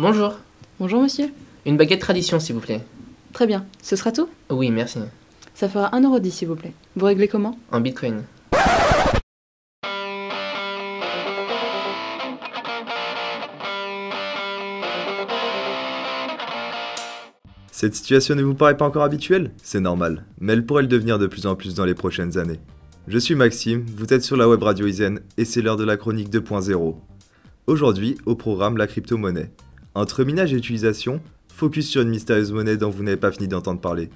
Bonjour. Bonjour monsieur. Une baguette tradition, s'il vous plaît. Très bien. Ce sera tout? Oui, merci. Ça fera 1,10€ s'il vous plaît. Vous réglez comment? En bitcoin. Cette situation ne vous paraît pas encore habituelle? C'est normal, mais elle pourrait le devenir de plus en plus dans les prochaines années. Je suis Maxime, vous êtes sur la web radio Isen et c'est l'heure de la chronique 2.0. Aujourd'hui, au programme la crypto-monnaie. Entre minage et utilisation, focus sur une mystérieuse monnaie dont vous n'avez pas fini d'entendre parler.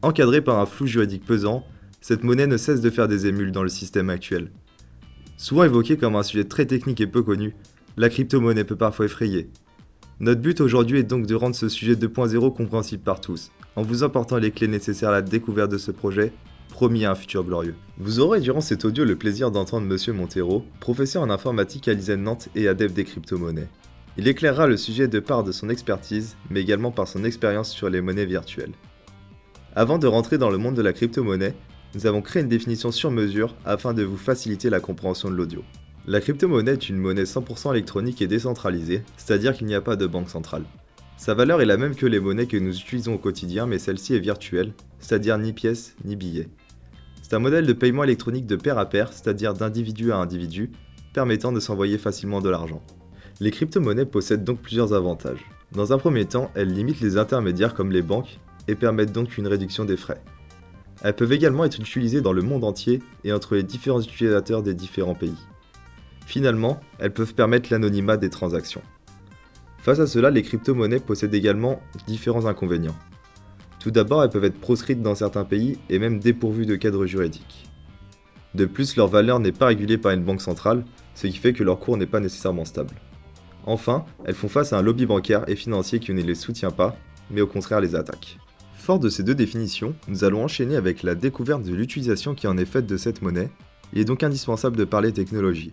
Encadrée par un flou juridique pesant, cette monnaie ne cesse de faire des émules dans le système actuel. Souvent évoquée comme un sujet très technique et peu connu, la crypto-monnaie peut parfois effrayer, notre but aujourd'hui est donc de rendre ce sujet 2.0 compréhensible par tous, en vous apportant les clés nécessaires à la découverte de ce projet, promis à un futur glorieux. Vous aurez durant cet audio le plaisir d'entendre Monsieur Montero, professeur en informatique à l'ISEN Nantes et adepte des crypto-monnaies. Il éclairera le sujet de part de son expertise, mais également par son expérience sur les monnaies virtuelles. Avant de rentrer dans le monde de la crypto-monnaie, nous avons créé une définition sur mesure afin de vous faciliter la compréhension de l'audio. La crypto-monnaie est une monnaie 100% électronique et décentralisée, c'est-à-dire qu'il n'y a pas de banque centrale. Sa valeur est la même que les monnaies que nous utilisons au quotidien, mais celle-ci est virtuelle, c'est-à-dire ni pièce ni billet. C'est un modèle de paiement électronique de pair à pair, c'est-à-dire d'individu à individu, permettant de s'envoyer facilement de l'argent. Les crypto-monnaies possèdent donc plusieurs avantages. Dans un premier temps, elles limitent les intermédiaires comme les banques et permettent donc une réduction des frais. Elles peuvent également être utilisées dans le monde entier et entre les différents utilisateurs des différents pays. Finalement, elles peuvent permettre l'anonymat des transactions. Face à cela, les crypto-monnaies possèdent également différents inconvénients. Tout d'abord, elles peuvent être proscrites dans certains pays et même dépourvues de cadre juridique. De plus, leur valeur n'est pas régulée par une banque centrale, ce qui fait que leur cours n'est pas nécessairement stable. Enfin, elles font face à un lobby bancaire et financier qui ne les soutient pas, mais au contraire les attaque. Fort de ces deux définitions, nous allons enchaîner avec la découverte de l'utilisation qui en est faite de cette monnaie. Il est donc indispensable de parler technologie.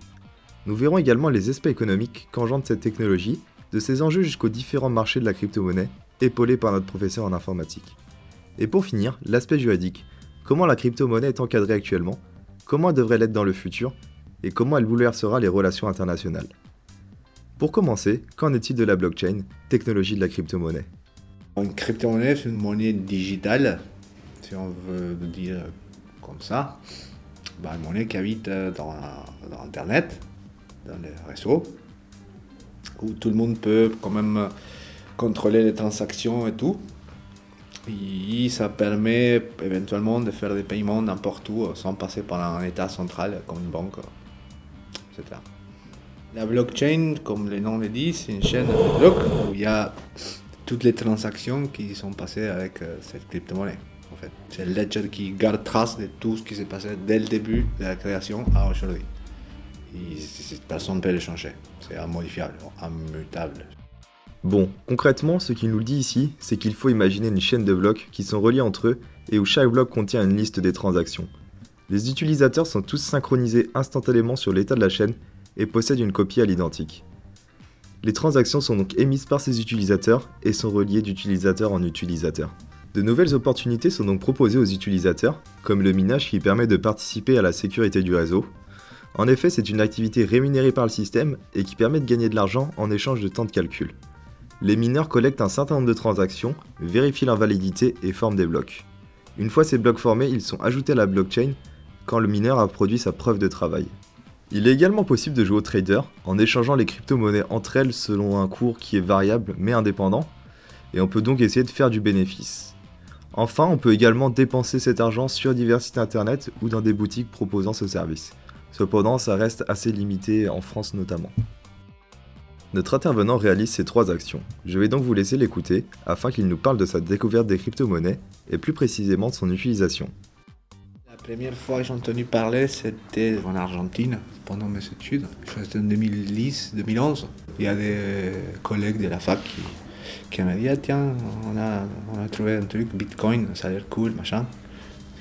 Nous verrons également les aspects économiques qu'engendre cette technologie, de ses enjeux jusqu'aux différents marchés de la crypto-monnaie, épaulés par notre professeur en informatique. Et pour finir, l'aspect juridique. Comment la crypto-monnaie est encadrée actuellement, comment elle devrait l'être dans le futur, et comment elle bouleversera les relations internationales? Pour commencer, qu'en est-il de la blockchain, technologie de la crypto-monnaie? Une crypto-monnaie, c'est une monnaie digitale, si on veut dire comme ça. Bah, une monnaie qui habite dans, dans Internet, dans les réseaux, où tout le monde peut quand même contrôler les transactions et tout. Et ça permet éventuellement de faire des paiements n'importe où sans passer par un état central comme une banque, etc. La blockchain, comme le nom le dit, c'est une chaîne de blocs où il y a toutes les transactions qui sont passées avec euh, cette crypto-monnaie. En fait. C'est le ledger qui garde trace de tout ce qui s'est passé dès le début de la création à aujourd'hui personne ne peut le changer. C'est immodifiable, immutable. Bon, concrètement, ce qu'il nous dit ici, c'est qu'il faut imaginer une chaîne de blocs qui sont reliés entre eux et où chaque bloc contient une liste des transactions. Les utilisateurs sont tous synchronisés instantanément sur l'état de la chaîne et possèdent une copie à l'identique. Les transactions sont donc émises par ces utilisateurs et sont reliées d'utilisateur en utilisateur. De nouvelles opportunités sont donc proposées aux utilisateurs, comme le minage qui permet de participer à la sécurité du réseau, en effet, c'est une activité rémunérée par le système et qui permet de gagner de l'argent en échange de temps de calcul. Les mineurs collectent un certain nombre de transactions, vérifient leur validité et forment des blocs. Une fois ces blocs formés, ils sont ajoutés à la blockchain quand le mineur a produit sa preuve de travail. Il est également possible de jouer au trader en échangeant les crypto-monnaies entre elles selon un cours qui est variable mais indépendant, et on peut donc essayer de faire du bénéfice. Enfin, on peut également dépenser cet argent sur divers sites internet ou dans des boutiques proposant ce service. Cependant, ça reste assez limité en France notamment. Notre intervenant réalise ces trois actions. Je vais donc vous laisser l'écouter afin qu'il nous parle de sa découverte des crypto-monnaies et plus précisément de son utilisation. Première fois que j'ai entendu parler, c'était en Argentine pendant mes études. C'était en 2010-2011. Il y a des collègues de la fac qui, qui m'ont dit ah, tiens, on a, on a trouvé un truc, Bitcoin, ça a l'air cool, machin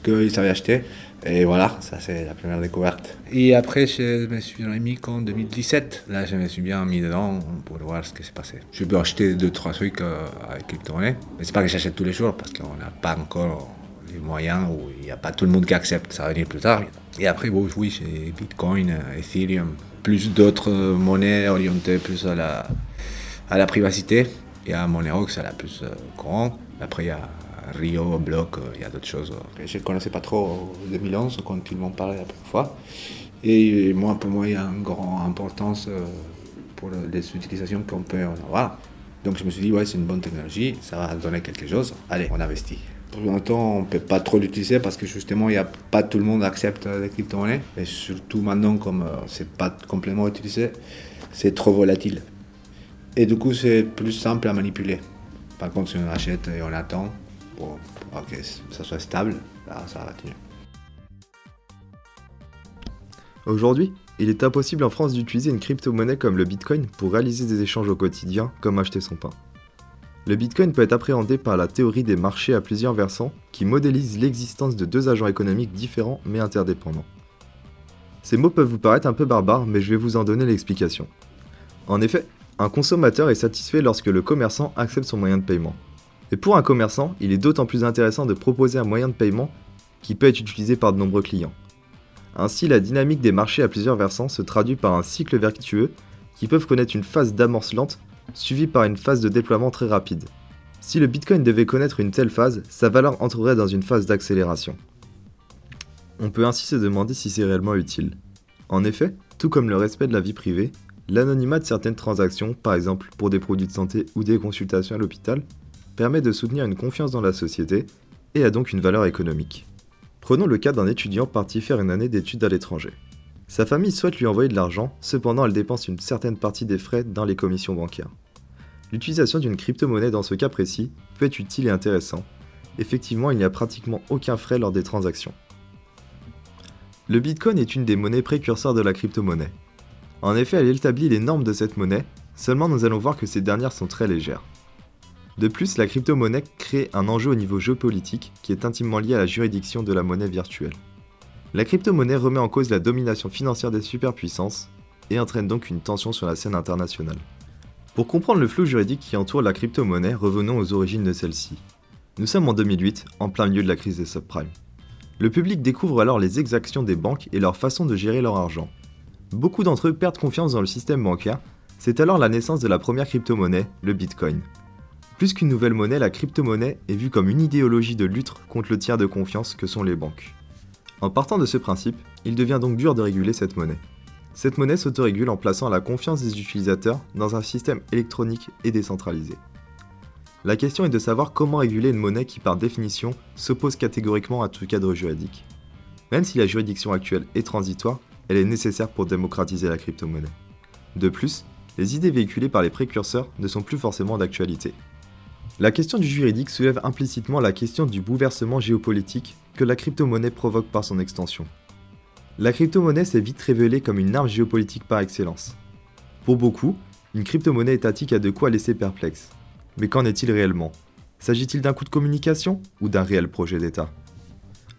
qu'ils avaient acheté. Et voilà, ça c'est la première découverte. Et après, je me suis remis qu'en 2017. Là, je me suis bien mis dedans pour voir ce qui s'est passé. Je peux acheter deux, trois trucs euh, avec crypto-monnaie. Mais c'est pas que j'achète tous les jours parce qu'on n'a pas encore moyens ou il n'y a pas tout le monde qui accepte. Ça va venir plus tard. Et après, oui, j'ai Bitcoin, Ethereum, plus d'autres monnaies orientées plus à la à la privacité. Il y a Monero, c'est la plus euh, courante. Après, il y a Rio, Block, euh, il y a d'autres choses je ne connaissais pas trop en 2011 quand ils m'ont parlé la première fois. Et moi, pour moi, il y a une grande importance euh, pour les utilisations qu'on peut avoir. Donc je me suis dit, ouais, c'est une bonne technologie, ça va donner quelque chose. Allez, on investit. Pour l'instant, on ne peut pas trop l'utiliser parce que justement, il a pas tout le monde accepte les crypto-monnaies. Et surtout maintenant, comme c'est pas complètement utilisé, c'est trop volatile. Et du coup, c'est plus simple à manipuler. Par contre, si on achète et on attend pour, que ça soit stable, ça va tenir. Aujourd'hui, il est impossible en France d'utiliser une crypto-monnaie comme le Bitcoin pour réaliser des échanges au quotidien, comme acheter son pain. Le Bitcoin peut être appréhendé par la théorie des marchés à plusieurs versants qui modélisent l'existence de deux agents économiques différents mais interdépendants. Ces mots peuvent vous paraître un peu barbares, mais je vais vous en donner l'explication. En effet, un consommateur est satisfait lorsque le commerçant accepte son moyen de paiement. Et pour un commerçant, il est d'autant plus intéressant de proposer un moyen de paiement qui peut être utilisé par de nombreux clients. Ainsi, la dynamique des marchés à plusieurs versants se traduit par un cycle vertueux qui peuvent connaître une phase d'amorce lente suivie par une phase de déploiement très rapide. Si le Bitcoin devait connaître une telle phase, sa valeur entrerait dans une phase d'accélération. On peut ainsi se demander si c'est réellement utile. En effet, tout comme le respect de la vie privée, l'anonymat de certaines transactions, par exemple pour des produits de santé ou des consultations à l'hôpital, permet de soutenir une confiance dans la société et a donc une valeur économique. Prenons le cas d'un étudiant parti faire une année d'études à l'étranger. Sa famille souhaite lui envoyer de l'argent, cependant elle dépense une certaine partie des frais dans les commissions bancaires. L'utilisation d'une crypto-monnaie dans ce cas précis peut être utile et intéressant. Effectivement, il n'y a pratiquement aucun frais lors des transactions. Le Bitcoin est une des monnaies précurseurs de la crypto-monnaie. En effet, elle établit les normes de cette monnaie, seulement nous allons voir que ces dernières sont très légères. De plus, la crypto-monnaie crée un enjeu au niveau géopolitique qui est intimement lié à la juridiction de la monnaie virtuelle. La crypto-monnaie remet en cause la domination financière des superpuissances et entraîne donc une tension sur la scène internationale. Pour comprendre le flou juridique qui entoure la crypto-monnaie, revenons aux origines de celle-ci. Nous sommes en 2008, en plein milieu de la crise des subprimes. Le public découvre alors les exactions des banques et leur façon de gérer leur argent. Beaucoup d'entre eux perdent confiance dans le système bancaire, c'est alors la naissance de la première crypto-monnaie, le Bitcoin. Plus qu'une nouvelle monnaie, la crypto-monnaie est vue comme une idéologie de lutte contre le tiers de confiance que sont les banques. En partant de ce principe, il devient donc dur de réguler cette monnaie. Cette monnaie s'autorégule en plaçant la confiance des utilisateurs dans un système électronique et décentralisé. La question est de savoir comment réguler une monnaie qui par définition s'oppose catégoriquement à tout cadre juridique. Même si la juridiction actuelle est transitoire, elle est nécessaire pour démocratiser la crypto-monnaie. De plus, les idées véhiculées par les précurseurs ne sont plus forcément d'actualité. La question du juridique soulève implicitement la question du bouleversement géopolitique que la crypto-monnaie provoque par son extension. La crypto-monnaie s'est vite révélée comme une arme géopolitique par excellence. Pour beaucoup, une crypto-monnaie étatique a de quoi laisser perplexe. Mais qu'en est-il réellement? S'agit-il d'un coup de communication ou d'un réel projet d'État?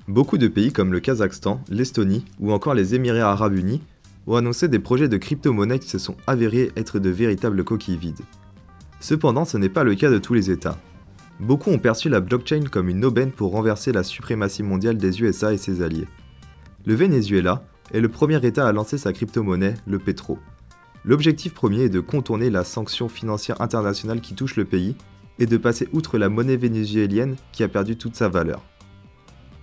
Beaucoup de pays comme le Kazakhstan, l'Estonie ou encore les Émirats arabes unis ont annoncé des projets de crypto-monnaie qui se sont avérés être de véritables coquilles vides. Cependant, ce n'est pas le cas de tous les États. Beaucoup ont perçu la blockchain comme une aubaine pour renverser la suprématie mondiale des USA et ses alliés. Le Venezuela est le premier État à lancer sa crypto-monnaie, le Petro. L'objectif premier est de contourner la sanction financière internationale qui touche le pays et de passer outre la monnaie vénézuélienne qui a perdu toute sa valeur.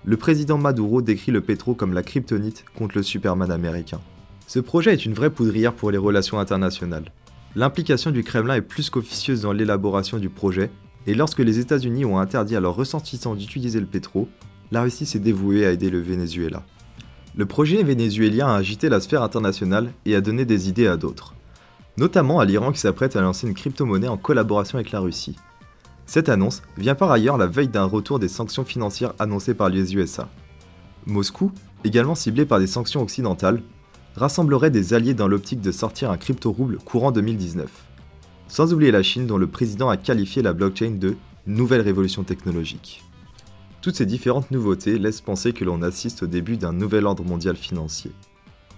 Le président Maduro décrit le pétro comme la kryptonite contre le Superman américain. Ce projet est une vraie poudrière pour les relations internationales. L'implication du Kremlin est plus qu'officieuse dans l'élaboration du projet, et lorsque les États-Unis ont interdit à leurs ressortissants d'utiliser le pétro, la Russie s'est dévouée à aider le Venezuela. Le projet vénézuélien a agité la sphère internationale et a donné des idées à d'autres, notamment à l'Iran qui s'apprête à lancer une crypto-monnaie en collaboration avec la Russie. Cette annonce vient par ailleurs la veille d'un retour des sanctions financières annoncées par les USA. Moscou, également ciblé par des sanctions occidentales, rassemblerait des alliés dans l'optique de sortir un crypto-rouble courant 2019. Sans oublier la Chine dont le président a qualifié la blockchain de nouvelle révolution technologique. Toutes ces différentes nouveautés laissent penser que l'on assiste au début d'un nouvel ordre mondial financier.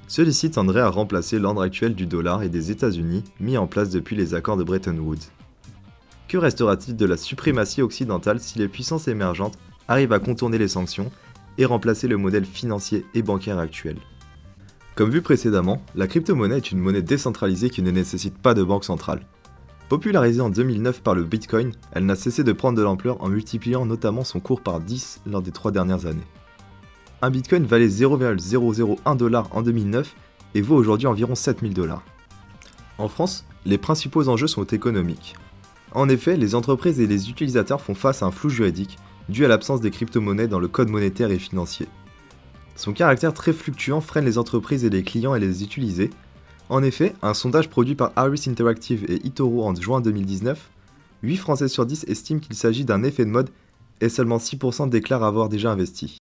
Celui-ci tendrait à remplacer l'ordre actuel du dollar et des États-Unis mis en place depuis les accords de Bretton Woods. Que restera-t-il de la suprématie occidentale si les puissances émergentes arrivent à contourner les sanctions et remplacer le modèle financier et bancaire actuel? Comme vu précédemment, la crypto-monnaie est une monnaie décentralisée qui ne nécessite pas de banque centrale. Popularisée en 2009 par le Bitcoin, elle n'a cessé de prendre de l'ampleur en multipliant notamment son cours par 10 lors des trois dernières années. Un Bitcoin valait 0,001 dollar en 2009 et vaut aujourd'hui environ 7000 dollars. En France, les principaux enjeux sont économiques. En effet, les entreprises et les utilisateurs font face à un flou juridique dû à l'absence des crypto-monnaies dans le code monétaire et financier. Son caractère très fluctuant freine les entreprises et les clients à les utiliser. En effet, un sondage produit par Harris Interactive et Itoro en juin 2019, 8 Français sur 10 estiment qu'il s'agit d'un effet de mode et seulement 6% déclarent avoir déjà investi.